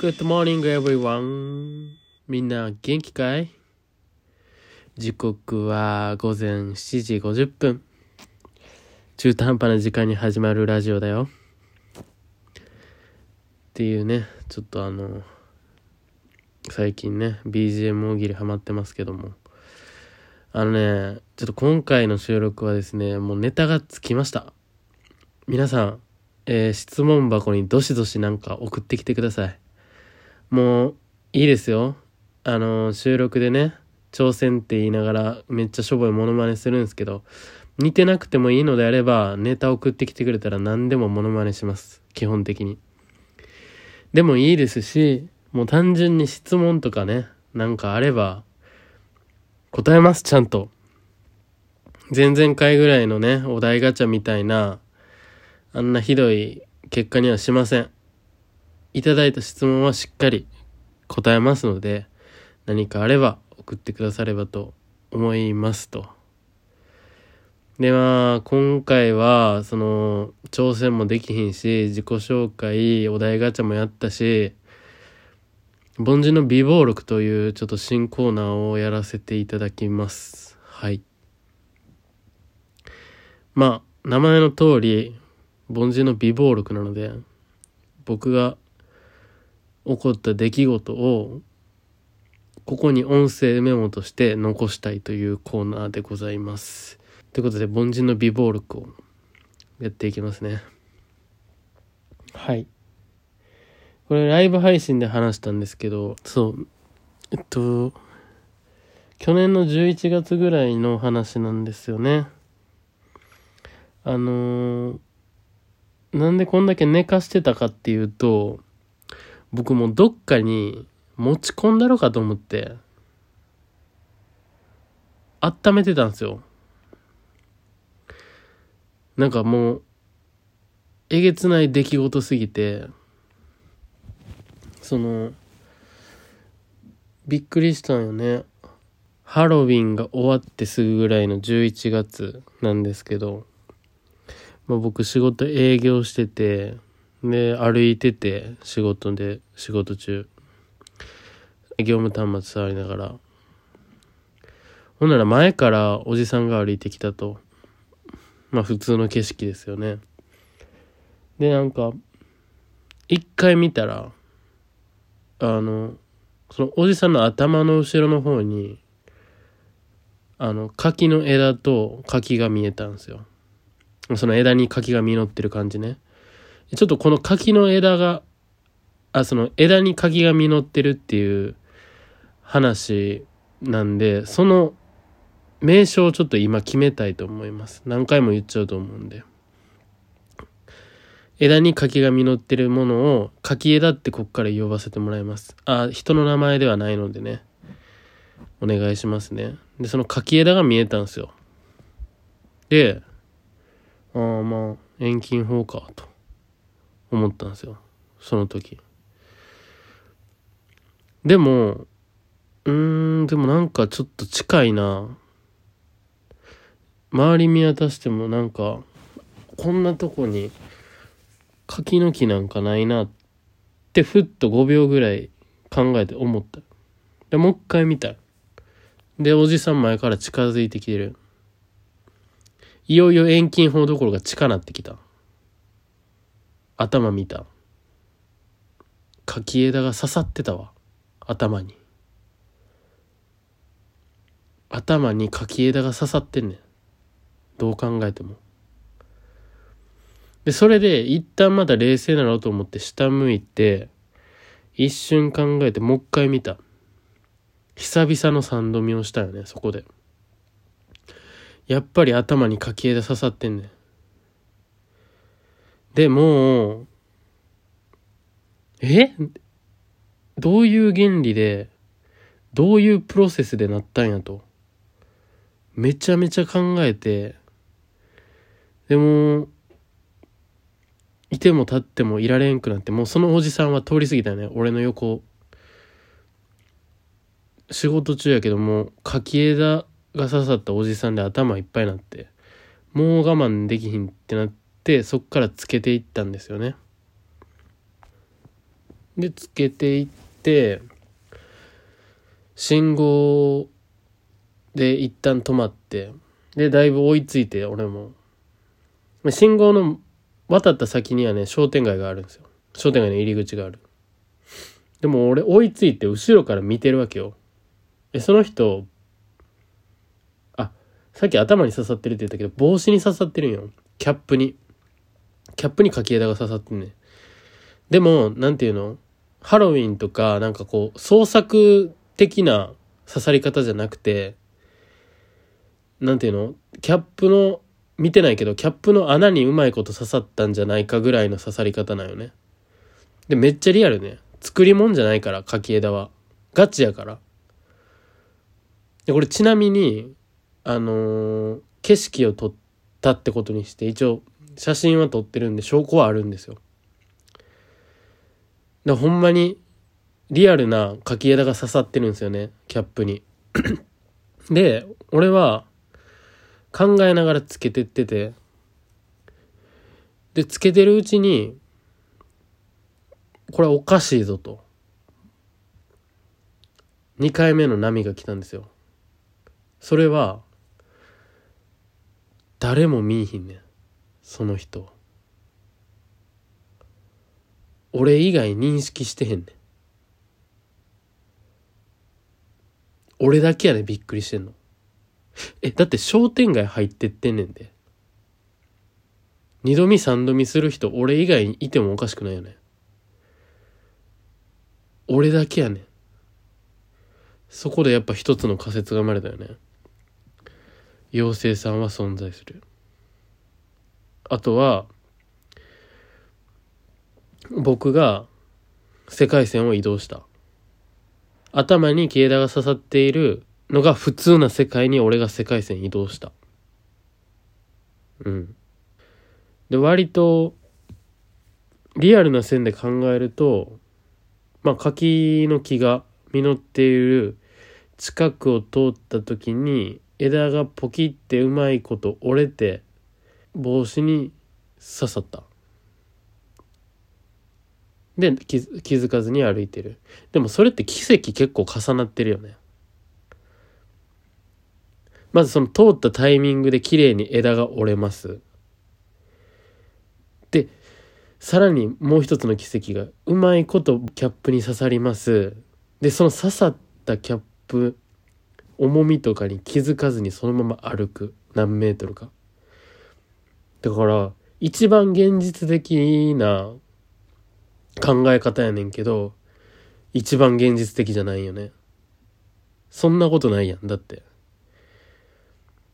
Good morning everyone. みんな元気かい？時刻は午前7時50分。中途半端な時間に始まるラジオだよ。っていうねちょっとあの最近ね BGM 大喜利ハマってますけども。あのねちょっと今回の収録はですねもうネタがつきました。皆さん、えー、質問箱にどしどしなんか送ってきてください。もういいですよ。あの収録でね挑戦って言いながらめっちゃしょぼいモノマネするんですけど似てなくてもいいのであればネタ送ってきてくれたら何でもモノマネします。基本的に。でもいいですしもう単純に質問とかねなんかあれば答えますちゃんと。前々回ぐらいのねお題ガチャみたいなあんなひどい結果にはしません。いただいた質問はしっかり答えますので何かあれば送ってくださればと思いますと。でまあ今回はその挑戦もできひんし自己紹介お題ガチャもやったし凡人の美貌録というちょっと新コーナーをやらせていただきますはいまあ名前の通り凡人の美貌録なので僕が起こった出来事をここに音声メモとして残したいというコーナーでございます。ということで凡人の美貌録をやっていきますね。はい。これライブ配信で話したんですけど、そう、えっと、去年の11月ぐらいの話なんですよね。あのー、なんでこんだけ寝かしてたかっていうと、僕もどっかに持ち込んだろかと思って、温めてたんですよ。なんかもう、えげつない出来事すぎて、その、びっくりしたんよね。ハロウィンが終わってすぐぐらいの11月なんですけど、まあ、僕仕事営業してて、で、歩いてて、仕事で、仕事中。業務端末触りながら。ほんなら前からおじさんが歩いてきたと。まあ普通の景色ですよね。で、なんか、一回見たら、あの、そのおじさんの頭の後ろの方に、あの、柿の枝と柿が見えたんですよ。その枝に柿が実ってる感じね。ちょっとこの柿の枝が、あ、その枝に柿が実ってるっていう話なんで、その名称をちょっと今決めたいと思います。何回も言っちゃうと思うんで。枝に柿が実ってるものを柿枝ってこっから呼ばせてもらいます。あ、人の名前ではないのでね。お願いしますね。で、その柿枝が見えたんですよ。で、ああまあ、遠近法か、と。思ったんですよ。その時。でもうーんでもなんかちょっと近いな。周り見渡してもなんかこんなとこに柿の木なんかないなってふっと5秒ぐらい考えて思った。でもう一回見た。でおじさん前から近づいてきてる。いよいよ遠近法どころが近なってきた。頭見た。柿枝が刺さってたわ。頭に。頭に柿枝が刺さってんねん。どう考えても。でそれで一旦まだ冷静なろうと思って下向いて一瞬考えてもう一回見た。久々の三度見をしたよねそこで。やっぱり頭に柿枝刺さってんねん。でもえ？どういう原理でどういうプロセスでなったんやと。めちゃめちゃ考えてでもいても立ってもいられんくなってもうそのおじさんは通り過ぎたよね。俺の横。仕事中やけども柿枝が刺さったおじさんで頭いっぱいになってもう我慢できひんってなってそっからつけていったんですよね。でつけていって信号で一旦止まってでだいぶ追いついて俺も。信号の渡った先にはね商店街があるんですよ。商店街の入り口がある。でも俺追いついて後ろから見てるわけよ。えその人あさっき頭に刺さってるって言ったけど帽子に刺さってるんよ。キャップに。キャップに柿枝が刺さってねでもなんていうの？ハロウィンとかなんかこう創作的な刺さり方じゃなくてなんていうの？キャップの見てないけどキャップの穴にうまいこと刺さったんじゃないかぐらいの刺さり方なんよね。でめっちゃリアルね。作り物じゃないから柿枝は。ガチやから。でこれちなみにあのー景色を撮ったってことにして一応写真は撮ってるんで証拠はあるんですよ。でほんまにリアルな柿枝が刺さってるんですよねキャップに。で俺は考えながらつけてってて。でつけてるうちにこれおかしいぞと。2回目の波が来たんですよ。それは誰も見いひんねん。その人。俺以外認識してへんねん。俺だけやねびっくりしてんの。えだって商店街入ってってんねんで。二度見三度見する人俺以外にいてもおかしくないよね。俺だけやねん。そこでやっぱ一つの仮説が生まれたよね。妖精さんは存在する。あとは僕が世界線を移動した。頭に木枝が刺さっているのが普通な世界に俺が世界線移動した。うん。で割とリアルな線で考えるとまあ柿の木が実っている近くを通った時に枝がポキってうまいこと折れて帽子に刺さった。で気づ気づかずに歩いてる。でもそれって奇跡結構重なってるよね。まずその通ったタイミングで綺麗に枝が折れます。でさらにもう一つの奇跡がうまいことキャップに刺さります。でその刺さったキャップ重みとかに気づかずにそのまま歩く。何メートルか。だから一番現実的な考え方やねんけど一番現実的じゃないよね。そんなことないやんだって。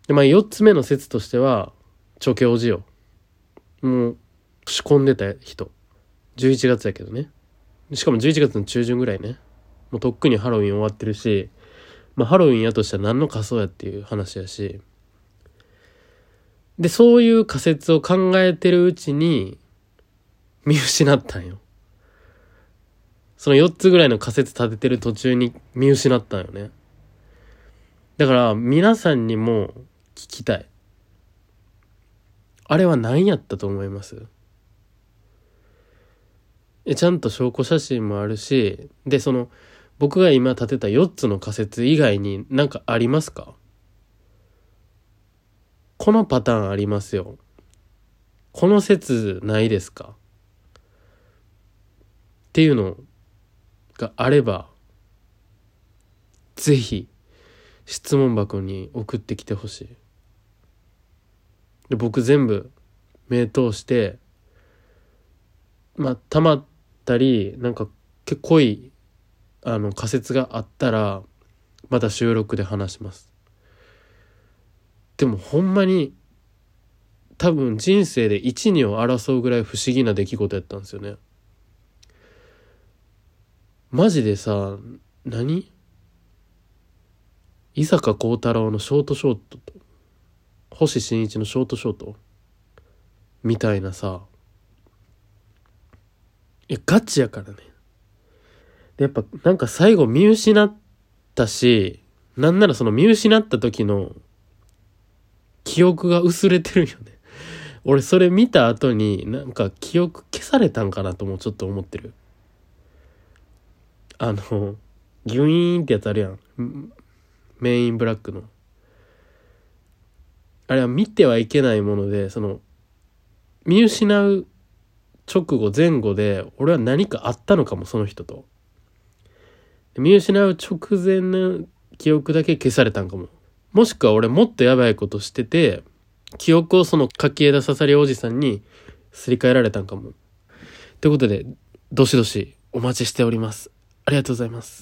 でまあ4つ目の説としては調教師よもう仕込んでた人。11月やけどね。しかも11月の中旬ぐらいね。もうとっくにハロウィン終わってるしまあハロウィンやとしたら何の仮装やっていう話やし。でそういう仮説を考えてるうちに見失ったんよ。その4つぐらいの仮説立ててる途中に見失ったんよね。だから皆さんにも聞きたい。あれは何やったと思います？えちゃんと証拠写真もあるしでその僕が今立てた4つの仮説以外に何かありますか？このパターンありますよ。この説ないですか？っていうのがあればぜひ質問箱に送ってきてほしい。で僕全部目通してまあたまったりなんか結構濃いあの仮説があったらまた収録で話します。でもほんまに多分人生で一二を争うぐらい不思議な出来事やったんですよね。マジでさ何？伊坂幸太郎のショートショートと星新一のショートショート？みたいなさ。いやガチやからね。でやっぱなんか最後見失ったしなんならその見失った時の記憶が薄れてるよね 俺それ見た後になんか記憶消されたんかなともちょっと思ってるあの、ギュイーンってやつあるやん。メインブラックの。あれは見てはいけないもので、その、見失う直後前後で、俺は何かあったのかも、その人と。見失う直前の記憶だけ消されたんかも。もしくは俺もっとやばいことしてて、記憶をその柿枝刺さりおじさんにすり替えられたんかも。ということで、どしどしお待ちしております。ありがとうございます。